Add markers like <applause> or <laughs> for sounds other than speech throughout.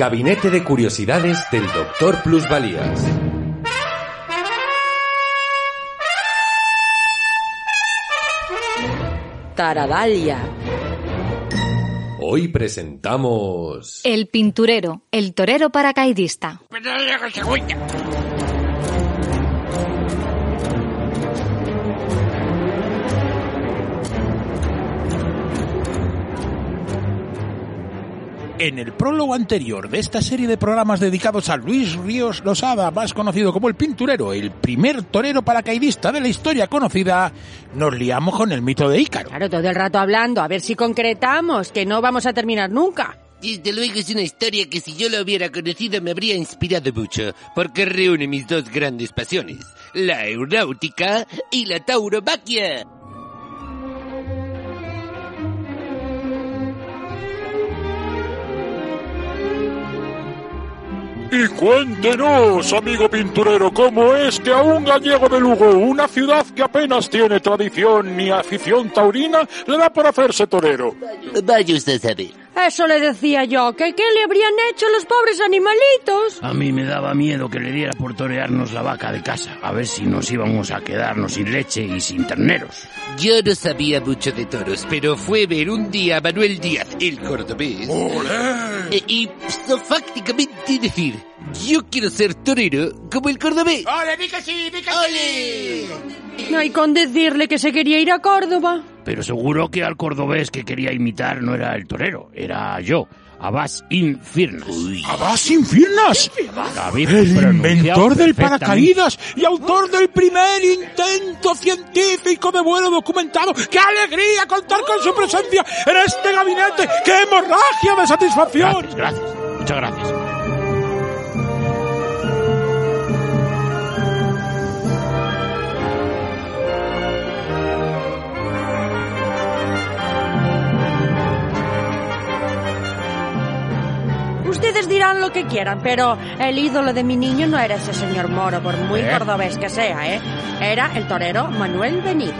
Gabinete de Curiosidades del Doctor Plusvalías. Taradalia. Hoy presentamos... El pinturero, el torero paracaidista. En el prólogo anterior de esta serie de programas dedicados a Luis Ríos Losada, más conocido como el pinturero, el primer torero paracaidista de la historia conocida, nos liamos con el mito de Ícaro. Claro, todo el rato hablando, a ver si concretamos, que no vamos a terminar nunca. Desde luego es una historia que si yo la hubiera conocido me habría inspirado mucho, porque reúne mis dos grandes pasiones, la aeronáutica y la tauromaquia. Y cuéntenos, amigo pinturero, cómo es que a un gallego de Lugo, una ciudad que apenas tiene tradición ni afición taurina, le da por hacerse torero. Vaya usted a saber. Eso le decía yo, que qué le habrían hecho los pobres animalitos. A mí me daba miedo que le diera por torearnos la vaca de casa, a ver si nos íbamos a quedarnos sin leche y sin terneros. Yo no sabía mucho de toros, pero fue ver un día a Manuel Díaz, el cordobés, e- y fácticamente decir, yo quiero ser torero como el cordobés. ¡Ole, di que sí, di que ¡Ole! No, y con decirle que se quería ir a Córdoba. Pero seguro que al cordobés que quería imitar no era el torero, era yo, Abbas Infirnas. ¡Abas Infirnas! David El inventor del paracaídas y autor del primer intento científico de vuelo documentado. ¡Qué alegría contar con su presencia en este gabinete! ¡Qué hemorragia de satisfacción! Gracias, gracias, muchas gracias. Ustedes dirán lo que quieran, pero el ídolo de mi niño no era ese señor Moro, por muy ¿Eh? cordobés que sea, ¿eh? Era el torero Manuel Benítez.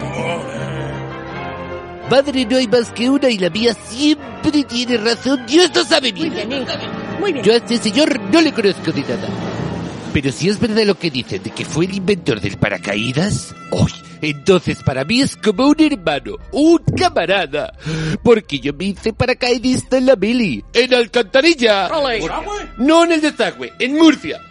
Padre, no hay más que una y la mía siempre tiene razón. Dios lo sabe Muy bien. bien, hijo. Muy bien. Yo a este señor no le conozco de nada. Pero si es verdad lo que dicen de que fue el inventor del paracaídas, ¡uy! Entonces para mí es como un hermano, un camarada. Porque yo me hice paracaidista en la mili, en Alcantarilla. No en el desagüe, en Murcia.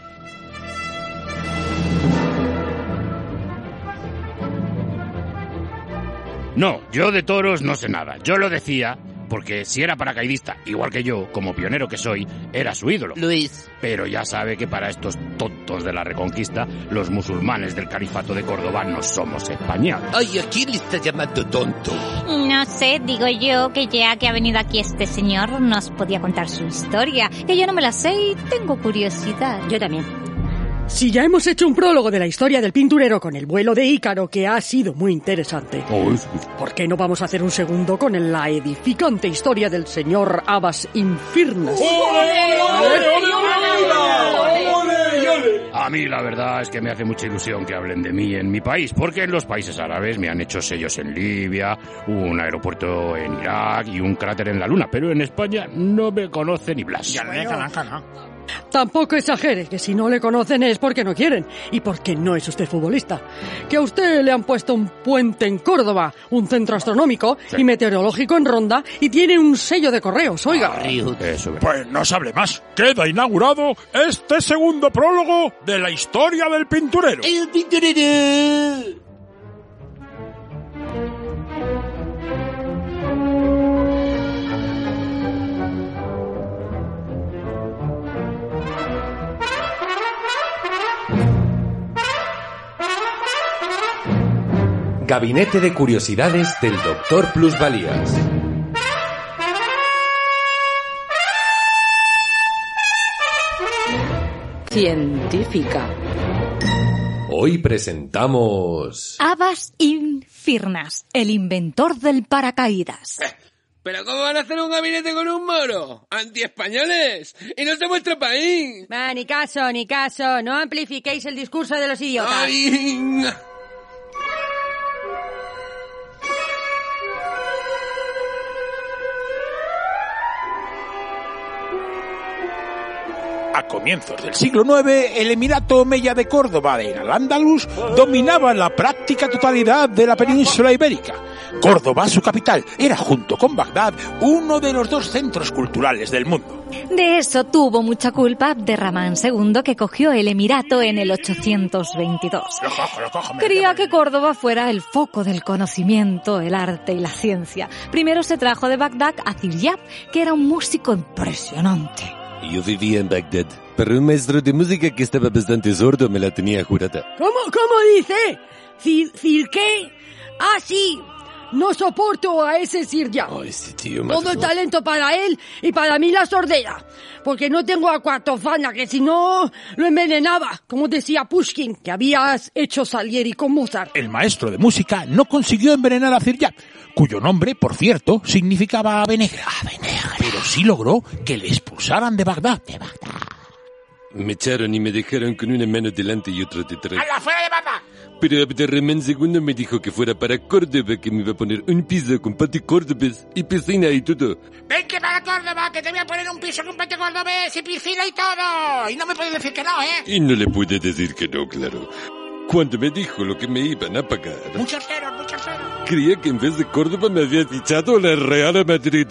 No, yo de toros no sé nada. Yo lo decía porque si era paracaidista, igual que yo, como pionero que soy, era su ídolo. Lo es. Pero ya sabe que para estos tontos de la Reconquista, los musulmanes del Califato de Córdoba no somos españoles. Ay, ¿a quién le está llamando tonto? No sé, digo yo que ya que ha venido aquí este señor nos podía contar su historia, que yo no me la sé y tengo curiosidad. Yo también. Si ya hemos hecho un prólogo de la historia del pinturero con el vuelo de Ícaro, que ha sido muy interesante, ¿por qué no vamos a hacer un segundo con la edificante historia del señor Abbas Infirnas? A mí la verdad es que me hace mucha ilusión que hablen de mí en mi país, porque en los países árabes me han hecho sellos en Libia, un aeropuerto en Irak y un cráter en la Luna, pero en España no me conoce ni Blas. Tampoco exagere, que si no le conocen es porque no quieren y porque no es usted futbolista. Que a usted le han puesto un puente en Córdoba, un centro astronómico y meteorológico en Ronda y tiene un sello de correos, oiga. Es. Pues no se hable más. Queda inaugurado este segundo prólogo de la historia del pinturero. ¡El pinturero! Gabinete de Curiosidades del Doctor Plusvalías. Científica. Hoy presentamos... Abbas Infirnas, el inventor del paracaídas. ¿Pero cómo van a hacer un gabinete con un moro? ¡Anti-españoles! ¡Y no es de vuestro país! Va, ni caso, ni caso. No amplifiquéis el discurso de los idiotas. ¡Ay! A comienzos del siglo IX, el Emirato Omeya de Córdoba de Al-Ándalus dominaba la práctica totalidad de la península ibérica. Córdoba, su capital, era junto con Bagdad uno de los dos centros culturales del mundo. De eso tuvo mucha culpa Abderramán II, que cogió el Emirato en el 822. Lo cojo, lo cojo, me- Quería que Córdoba fuera el foco del conocimiento, el arte y la ciencia. Primero se trajo de Bagdad a Ziryab, que era un músico impresionante. Yo vivía en Bagdad, pero un maestro de música que estaba bastante sordo me la tenía jurada. ¿Cómo, cómo dice? ¿Cir, cir qué? Ah, sí. No soporto a ese Sir ya. Oh, ese tío Todo el talento para él y para mí la sordera. Porque no tengo acuatofana, que si no lo envenenaba. Como decía Pushkin, que habías hecho Salieri con Mozart. El maestro de música no consiguió envenenar a Ziryab, cuyo nombre, por cierto, significaba ave negra. Pero sí logró que le expulsaran de Bagdad. Me echaron y me dejaron con una mano delante y otra detrás. ¡Hala, fuera de Bagdad! Pero Abderramán II me dijo que fuera para Córdoba, que me iba a poner un piso con patio córdobés y piscina y todo. Ven que para Córdoba, que te voy a poner un piso con patio cordobés y piscina y todo. Y no me puedes decir que no, ¿eh? Y no le pude decir que no, claro. Cuando me dijo lo que me iban a pagar, Muchos ceros, muchos ceros. creía que en vez de Córdoba me había fichado la Real Madrid.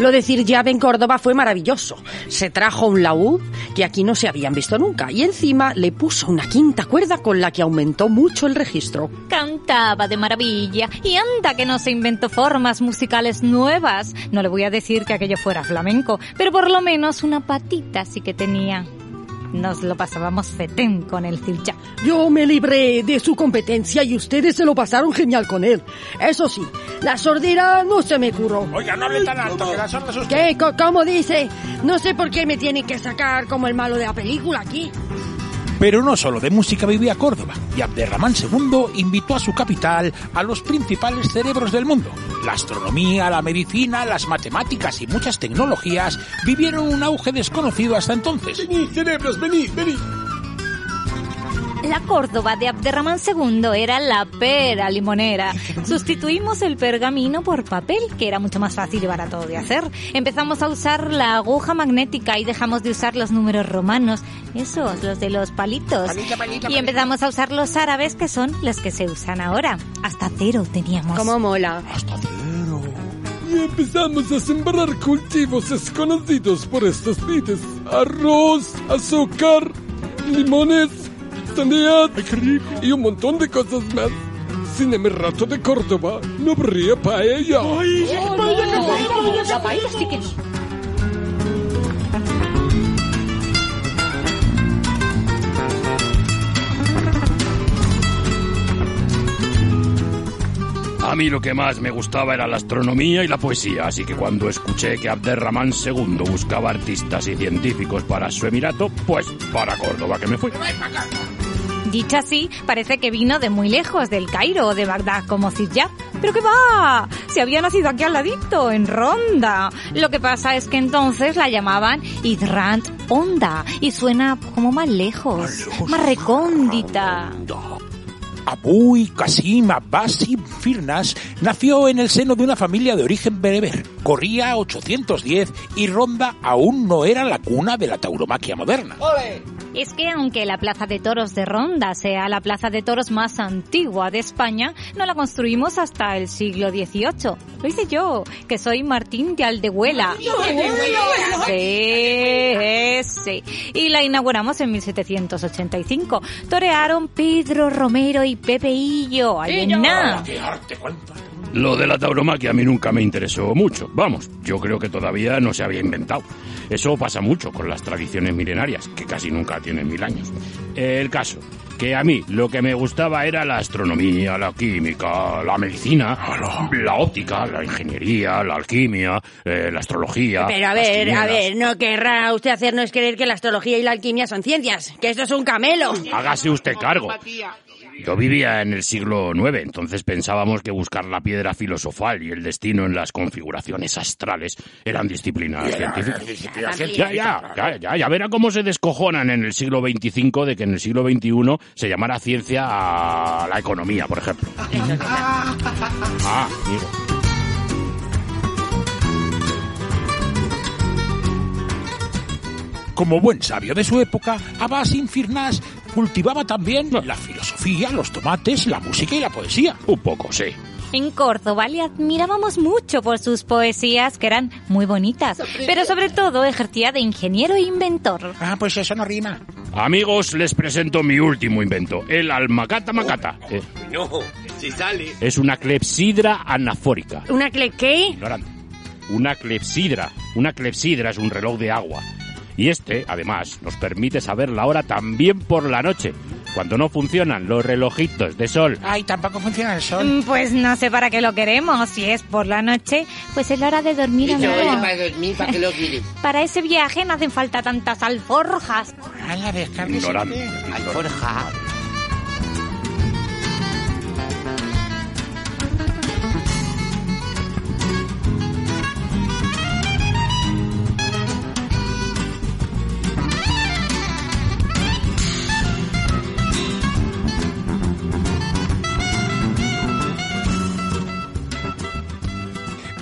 Lo de Ziryab en Córdoba fue maravilloso. Se trajo un laúd que aquí no se habían visto nunca y encima le puso una quinta cuerda con la que aumentó mucho el registro. Cantaba de maravilla y anda que no se inventó formas musicales nuevas. No le voy a decir que aquello fuera flamenco, pero por lo menos una patita sí que tenía. Nos lo pasábamos fetén con el Ziryab. Yo me libré de su competencia y ustedes se lo pasaron genial con él. Eso sí, la sordera no se me curó. Oiga, no hable tan alto, que la sorda es usted. ¿Qué? ¿Cómo dice? No sé por qué me tienen que sacar como el malo de la película aquí. Pero no solo de música vivía Córdoba, y Abderramán II invitó a su capital a los principales cerebros del mundo. La astronomía, la medicina, las matemáticas y muchas tecnologías vivieron un auge desconocido hasta entonces. Venid, cerebros, venid, venid. La Córdoba de Abderramán II era la pera limonera. <laughs> Sustituimos el pergamino por papel, que era mucho más fácil y barato de hacer. Empezamos a usar la aguja magnética y dejamos de usar los números romanos, esos, los de los palitos. y empezamos a usar los árabes, que son los que se usan ahora. Hasta cero teníamos. ¿Cómo mola? Y empezamos a sembrar cultivos desconocidos por estos vides. Arroz, azúcar, limones, y un montón de cosas más. Sin el rato de Córdoba no habría paella. La paella sí que no. A mí lo que más me gustaba era la astronomía y la poesía, así que cuando escuché que Abderramán II buscaba artistas y científicos para su emirato, pues para Córdoba que me fui. Dicho así, parece que vino de muy lejos, del Cairo o de Bagdad, como Ziryab. ¿Pero qué va? Se había nacido aquí al ladito, en Ronda. Lo que pasa es que entonces la llamaban Hidrant Onda y suena como más lejos, más recóndita. Abu Qasim Abbas ibn Firnas nació en el seno de una familia de origen bereber. Corría 810 y Ronda aún no era la cuna de la tauromaquia moderna. Es que aunque la Plaza de Toros de Ronda sea la plaza de toros más antigua de España, no la construimos hasta el siglo XVIII. Lo hice yo, que soy Martín de Aldehuela. Sí, sí. Y la inauguramos en 1785. Torearon Pedro Romero y Pepe Illo. Ahí Lo de la tauromaquia a mí nunca me interesó mucho. Vamos, yo creo que todavía no se había inventado. Eso pasa mucho con las tradiciones milenarias, que casi nunca tienen mil años. El caso, que a mí lo que me gustaba era la astronomía, la química, la medicina, la óptica, la ingeniería, la alquimia, eh, la astrología. Pero a las ver, a ver, no querrá usted hacernos creer que la astrología y la alquimia son ciencias, que esto es un camelo. Hágase usted cargo. Yo vivía en el siglo IX, entonces pensábamos que buscar la piedra filosofal y el destino en las configuraciones astrales eran disciplinas científicas. Ya, ya, ya, ya, ya verá cómo se descojonan en el siglo XXV de que en el siglo XXI se llamara ciencia a la economía, por ejemplo. <laughs> Ah, amigo. Como buen sabio de su época, Abbas Infirnas cultivaba también la filosofía, los tomates, la música y la poesía. Un poco, sí. En Córdoba le admirábamos mucho por sus poesías, que eran muy bonitas, pero sobre todo ejercía de ingeniero e inventor. Ah, pues eso no rima. Amigos, les presento mi último invento, el almacata macata. Eh, No, si sale. es una clepsidra anafórica. ¿Una cle qué? Ignorante. Una clepsidra. Una clepsidra es un reloj de agua. Y este, además, nos permite saber la hora también por la noche, cuando no funcionan los relojitos de sol. Ay, tampoco funciona el sol. Mm, Pues no sé para qué lo queremos. Si es por la noche, pues es la hora de dormir, Eso amigo. es para dormir, ¿para qué lo? <laughs> Para ese viaje no hacen falta tantas alforjas. A la descarga. Ignorante. Alforja.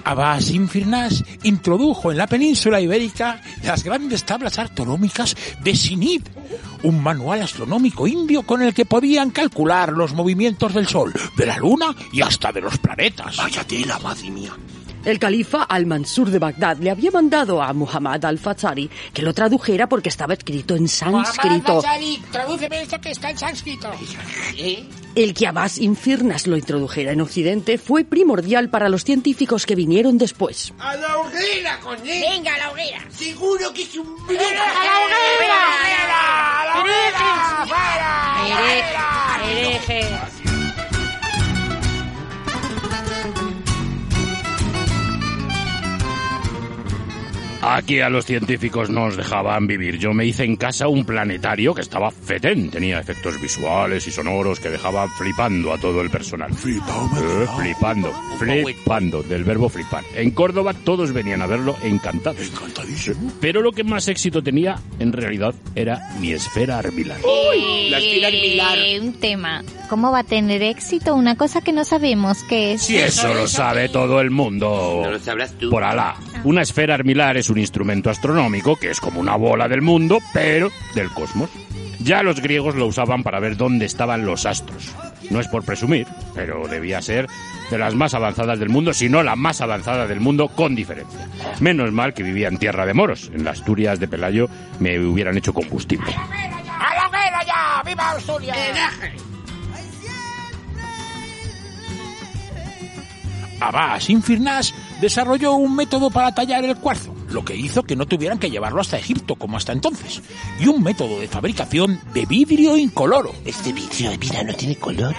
Abbas Infirnas introdujo en la península ibérica las grandes tablas astronómicas de Sinid, un manual astronómico indio con el que podían calcular los movimientos del Sol, de la Luna y hasta de los planetas. Vaya tela, madre mía. El califa al-Mansur de Bagdad le había mandado a Muhammad al-Fazari que lo tradujera porque estaba escrito en sánscrito. tradúceme esto que está en sánscrito. ¿Eh? El que Abbas Infirnas lo introdujera en Occidente fue primordial para los científicos que vinieron después. ¡A la hoguera, coño! Venga, a la hoguera. Seguro que es un... Hereje. Aquí a los científicos nos dejaban vivir. Yo me hice en casa un planetario que estaba fetén. Tenía efectos visuales y sonoros que dejaban flipando a todo el personal. Eh, flipando, flipando, del verbo flipar. En Córdoba todos venían a verlo encantados. Encantadísimo. Pero lo que más éxito tenía, en realidad, era mi esfera armilar. La esfera armilar. Un tema. ¿Cómo va a tener éxito una cosa que no sabemos qué es? Si eso lo sabe todo el mundo. No lo sabrás tú. Por Alá. Una esfera armilar es un instrumento astronómico que es como una bola del mundo, pero del cosmos. Ya los griegos lo usaban para ver dónde estaban los astros. No es por presumir, pero debía ser de las más avanzadas del mundo, si no la más avanzada del mundo con diferencia. Menos mal que vivía en tierra de moros. En las Asturias de Pelayo me hubieran hecho combustible. ¡A la hoguera ya! ¡Viva Asturias! Abbas Infirnas desarrolló un método para tallar el cuarzo, lo que hizo que no tuvieran que llevarlo hasta Egipto como hasta entonces, y un método de fabricación de vidrio incoloro. Este vidrio de vida no tiene color.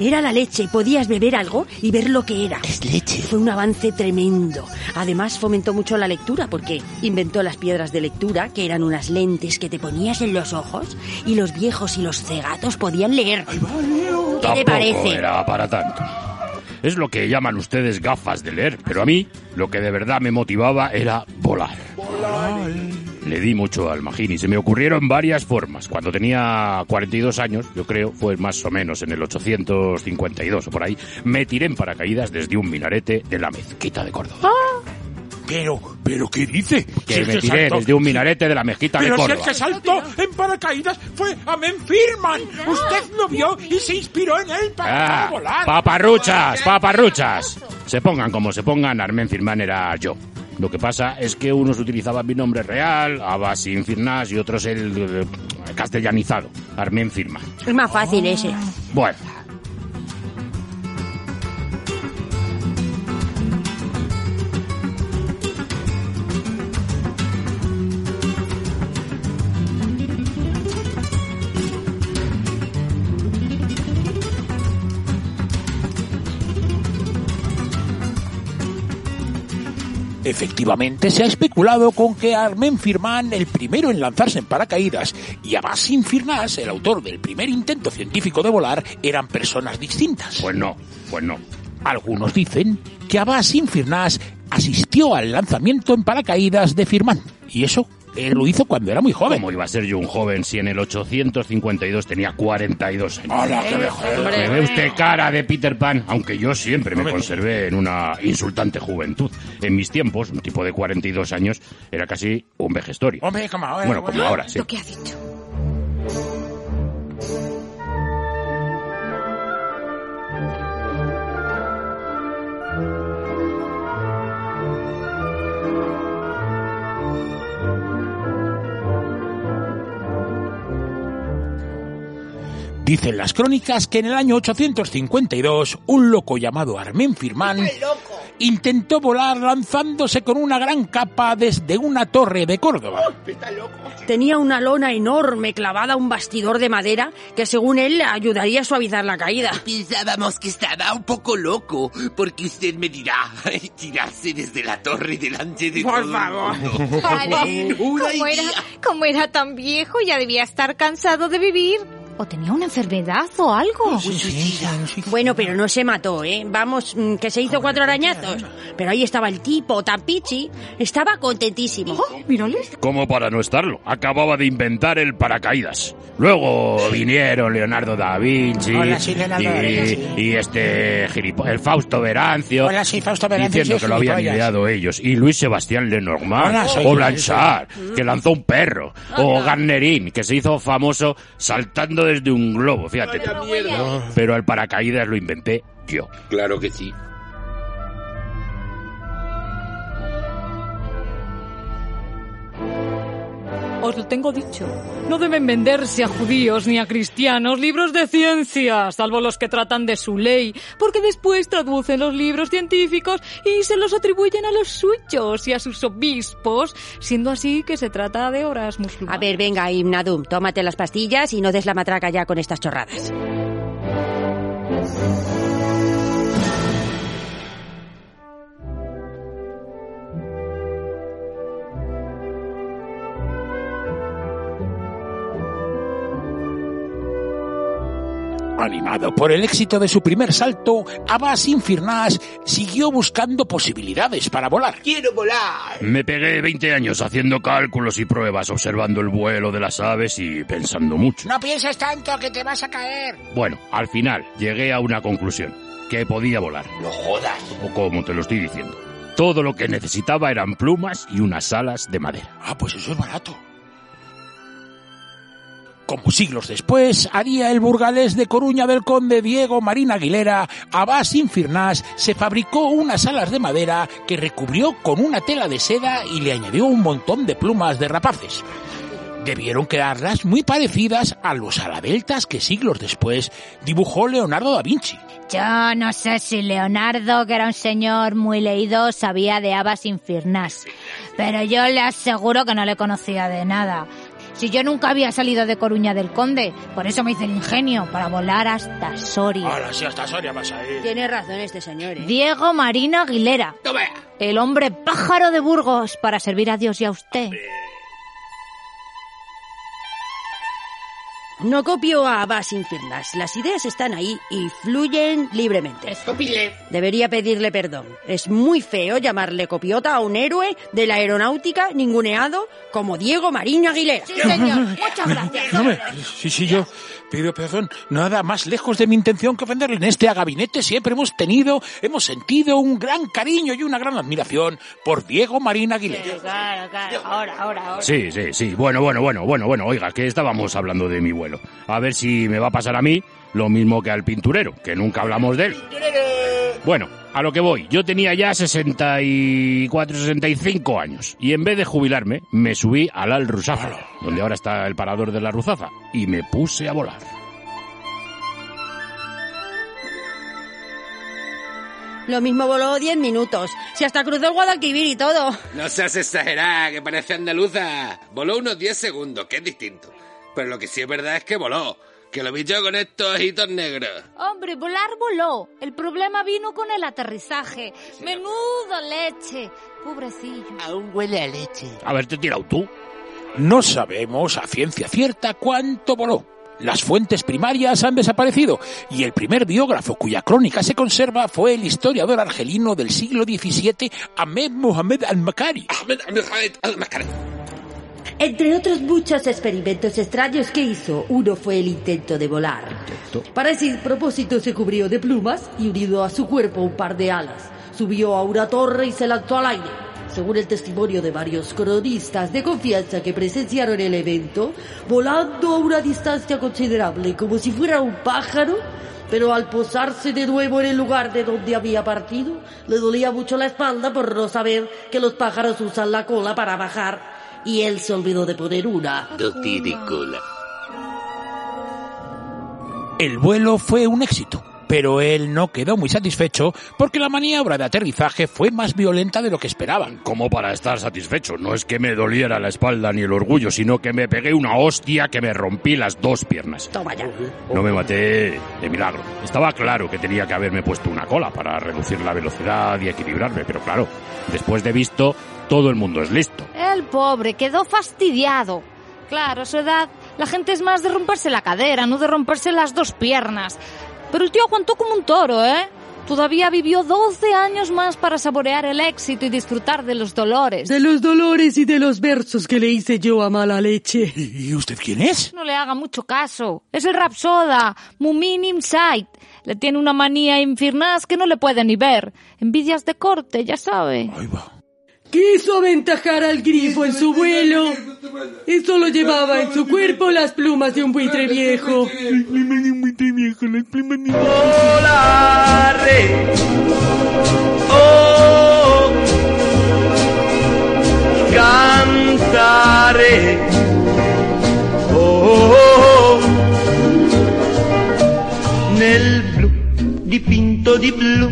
Era la leche, podías beber algo y ver lo que era. Es leche. Fue un avance tremendo. Además fomentó mucho la lectura porque inventó las piedras de lectura, que eran unas lentes que te ponías en los ojos y los viejos y los cegatos podían leer. ¿Qué te Tampoco parece? era para tanto. Es lo que llaman ustedes gafas de leer, pero a mí lo que de verdad me motivaba era volar. Le di mucho al Magini, se me ocurrieron varias formas. Cuando tenía 42 años, yo creo, fue más o menos en el 852 o por ahí, me tiré en paracaídas desde un minarete de la mezquita de Córdoba. Pero, pero, ¿qué dice? Que Si el me tiré desde un minarete de la mezquita de Pero si el Córdoba. que saltó en paracaídas fue Amen Firman. Usted lo vio y se inspiró en él para Ah, volar. paparruchas, paparruchas. Se pongan como se pongan, Armen Firman era yo. Lo que pasa es que unos utilizaban mi nombre real, Abbas Infirnas, y otros el, castellanizado, Armen Firman. Es más fácil ese. Bueno, Efectivamente, se ha especulado con que Armen Firman, el primero en lanzarse en paracaídas, y Abbas Infirnas, el autor del primer intento científico de volar, eran personas distintas. pues no, pues no. Algunos dicen que Abbas Infirnas asistió al lanzamiento en paracaídas de Firman. Y eso él lo hizo cuando era muy joven. ¿Cómo iba a ser yo un joven si en el 852 tenía 42 años? ¡Hala, qué viejo! Me ve usted cara de Peter Pan, aunque yo siempre me conservé en una insultante juventud. En mis tiempos, un tipo de 42 años era casi un vejestorio. Hombre, como ahora. Bueno, como ahora, sí. Lo que ha dicho. Dicen las crónicas que en el año 852 un loco llamado Armen Firman intentó volar lanzándose con una gran capa desde una torre de Córdoba. Tenía una lona enorme clavada a un bastidor de madera que según él ayudaría a suavizar la caída. Pensábamos que estaba un poco loco, porque usted me dirá tirarse desde la torre delante de Por todo el favor. mundo. <laughs> Vale, era, como era tan viejo, ya debía estar cansado de vivir. O tenía una enfermedad o algo. Bueno, pero no se mató, ¿eh? Vamos, mm, que se hizo cuatro arañazos. Pero ahí estaba el tipo, tan pichi. Estaba contentísimo. Mírale. Como para no estarlo, acababa de inventar el paracaídas. Luego vinieron Leonardo da Vinci Hola, sí, Leonardo y, da Vinci. y este gilipo- el Fausto Verancio, Hola, sí, Fausto Verancio, diciendo sí, que lo habían ideado ellos, y Luis Sebastián Lenormand, Hola, o yo, Blanchard, que lanzó un perro, o Garnerin, que se hizo famoso saltando desde un globo, fíjate. Pero el paracaídas lo inventé yo. Claro que sí. Os lo tengo dicho. No deben venderse a judíos ni a cristianos libros de ciencia, salvo los que tratan de su ley, porque después traducen los libros científicos y se los atribuyen a los suyos y a sus obispos, siendo así que se trata de horas musulmanas. A ver, venga, Imnadum, tómate las pastillas y no des la matraca ya con estas chorradas. Animado por el éxito de su primer salto, Abbas Infirnas siguió buscando posibilidades para volar. ¡Quiero volar! Me pegué 20 años haciendo cálculos y pruebas, observando el vuelo de las aves y pensando mucho. No pienses tanto que te vas a caer. Bueno, al final llegué a una conclusión, que podía volar. No jodas. O como te lo estoy diciendo. Todo lo que necesitaba eran plumas y unas alas de madera. Ah, pues eso es barato. Como siglos después, haría el burgalés de Coruña del conde Diego Marín Aguilera, Abbas Infirnas se fabricó unas alas de madera que recubrió con una tela de seda y le añadió un montón de plumas de rapaces. Debieron quedarlas muy parecidas a los aladeltas que siglos después dibujó Leonardo da Vinci. Yo no sé si Leonardo, que era un señor muy leído, sabía de habas infirnas. Pero yo le aseguro que no le conocía de nada. Si yo nunca había salido de Coruña del Conde, por eso me hice el ingenio, para volar hasta Soria. Ahora sí, hasta Soria vas a ir. Tiene razón este señor, ¿eh? Diego Marino Aguilera, Toma. el hombre pájaro de Burgos, para servir a Dios y a usted. No copio a Abbas Infirnas. Las ideas están ahí y fluyen libremente. Debería pedirle perdón. Es muy feo llamarle copiota a un héroe de la aeronáutica ninguneado como Diego Mariño Aguilera. Sí, señor. Muchas gracias. No me- sí, sí, yo pido perdón. Nada más lejos de mi intención que ofenderle. En este gabinete siempre hemos tenido, hemos sentido un gran cariño y una gran admiración por Diego Marín Aguilera. Claro, claro. Ahora, ahora, ahora. Sí, sí, sí. Bueno, bueno, bueno, bueno, bueno. Oiga, que estábamos hablando de mi vuelo. A ver si me va a pasar a mí lo mismo que al pinturero, que nunca hablamos de él. Bueno, a lo que voy. Yo tenía ya 64, 65 años. Y en vez de jubilarme, me subí al Al Ruzafa, donde ahora está el parador de la Ruzafa, y me puse a volar. Lo mismo voló 10 minutos. Si hasta cruzó el Guadalquivir y todo. No seas exagerada, que parece andaluza. Voló unos 10 segundos, que es distinto. Pero lo que sí es verdad es que voló. Que lo vi yo con estos ojitos negros. Hombre, volar voló. El problema vino con el aterrizaje. Menudo leche. Pobrecillo. Aún huele a leche. Haberte tirado tú. No sabemos a ciencia cierta cuánto voló. Las fuentes primarias han desaparecido y el primer biógrafo cuya crónica se conserva fue el historiador argelino del siglo XVII Ahmed Mohamed al-Makari. Ahmed Ahmed al-Makari. Entre otros muchos experimentos extraños que hizo, uno fue el intento de volar. Para ese propósito se cubrió de plumas y unido a su cuerpo un par de alas. Subió a una torre y se lanzó al aire. Según el testimonio de varios cronistas de confianza que presenciaron el evento, volando a una distancia considerable como si fuera un pájaro, pero al posarse de nuevo en el lugar de donde había partido, le dolía mucho la espalda por no saber que los pájaros usan la cola para bajar y él se olvidó de poner una. No tiene cola. El vuelo fue un éxito, pero él no quedó muy satisfecho porque la maniobra de aterrizaje fue más violenta de lo que esperaban. Como para estar satisfecho. No es que me doliera la espalda ni el orgullo, sino que me pegué una hostia que me rompí las dos piernas. Toma ya. No me maté de milagro. Estaba claro que tenía que haberme puesto una cola para reducir la velocidad y equilibrarme, pero claro, después de visto, todo el mundo es listo. El pobre quedó fastidiado. Claro, a su edad, la gente es más de romperse la cadera, no de romperse las dos piernas. Pero el tío aguantó como un toro, ¿eh? Todavía vivió 12 años más para saborear el éxito y disfrutar de los dolores. De los dolores y de los versos que le hice yo a mala leche. ¿Y usted quién es? No le haga mucho caso. Es el Rapsoda, Mumin Insight. Le tiene una manía infernaz que no le puede ni ver. Envidias de corte, ya sabe. Quiso aventajar al grifo en su vuelo y solo llevaba en su cuerpo las plumas de un buitre viejo. Volare. Oh, cantare. Oh, nel blu dipinto di blu,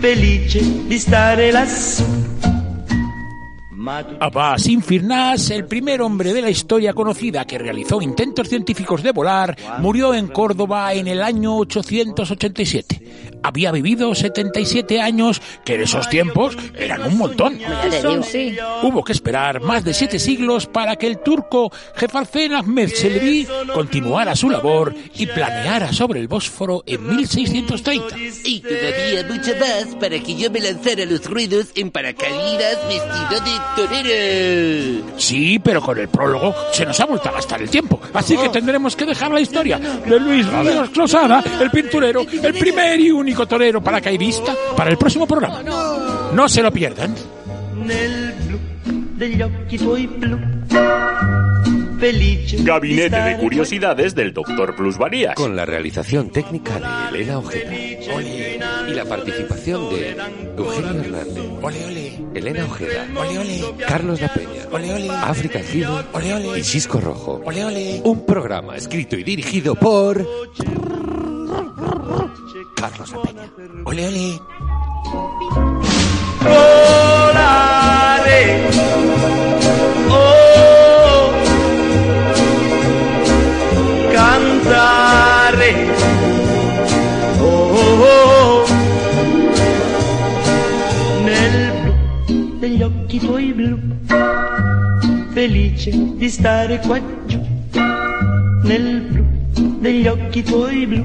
felice di stare lassù. Abbas Infirnas, el primer hombre de la historia conocida que realizó intentos científicos de volar, murió en Córdoba en el año 887. Había vivido 77 años, que en esos tiempos eran un montón. Sí. Hubo que esperar más de siete siglos para que el turco Jefalfen Ahmed Çelebi continuara su labor y planeara sobre el Bósforo en 1630. Y todavía mucho más para que yo me lanzara a los ruedos en paracaídas vestido de torero. Sí, pero con el prólogo se nos ha vuelto a gastar el tiempo. Así que tendremos que dejar la historia de Luis Ríos Closada, el pinturero, el primer y único torero paracaidista, para el próximo programa. No se lo pierdan. Gabinete de Curiosidades del Doctor Plusvalías. Con la realización técnica de Elena Ojeda. Y la participación de Eugenio Hernández. Elena Ojeda. Carlos La Peña. África Giro. Y Cisco Rojo. Un programa escrito y dirigido por... Carlos La Peña. Ole, ole. Oh, cantare. Oh, nel blu degli occhi tuoi blu, felice di stare qua giù. nel blu degli occhi tuoi blu,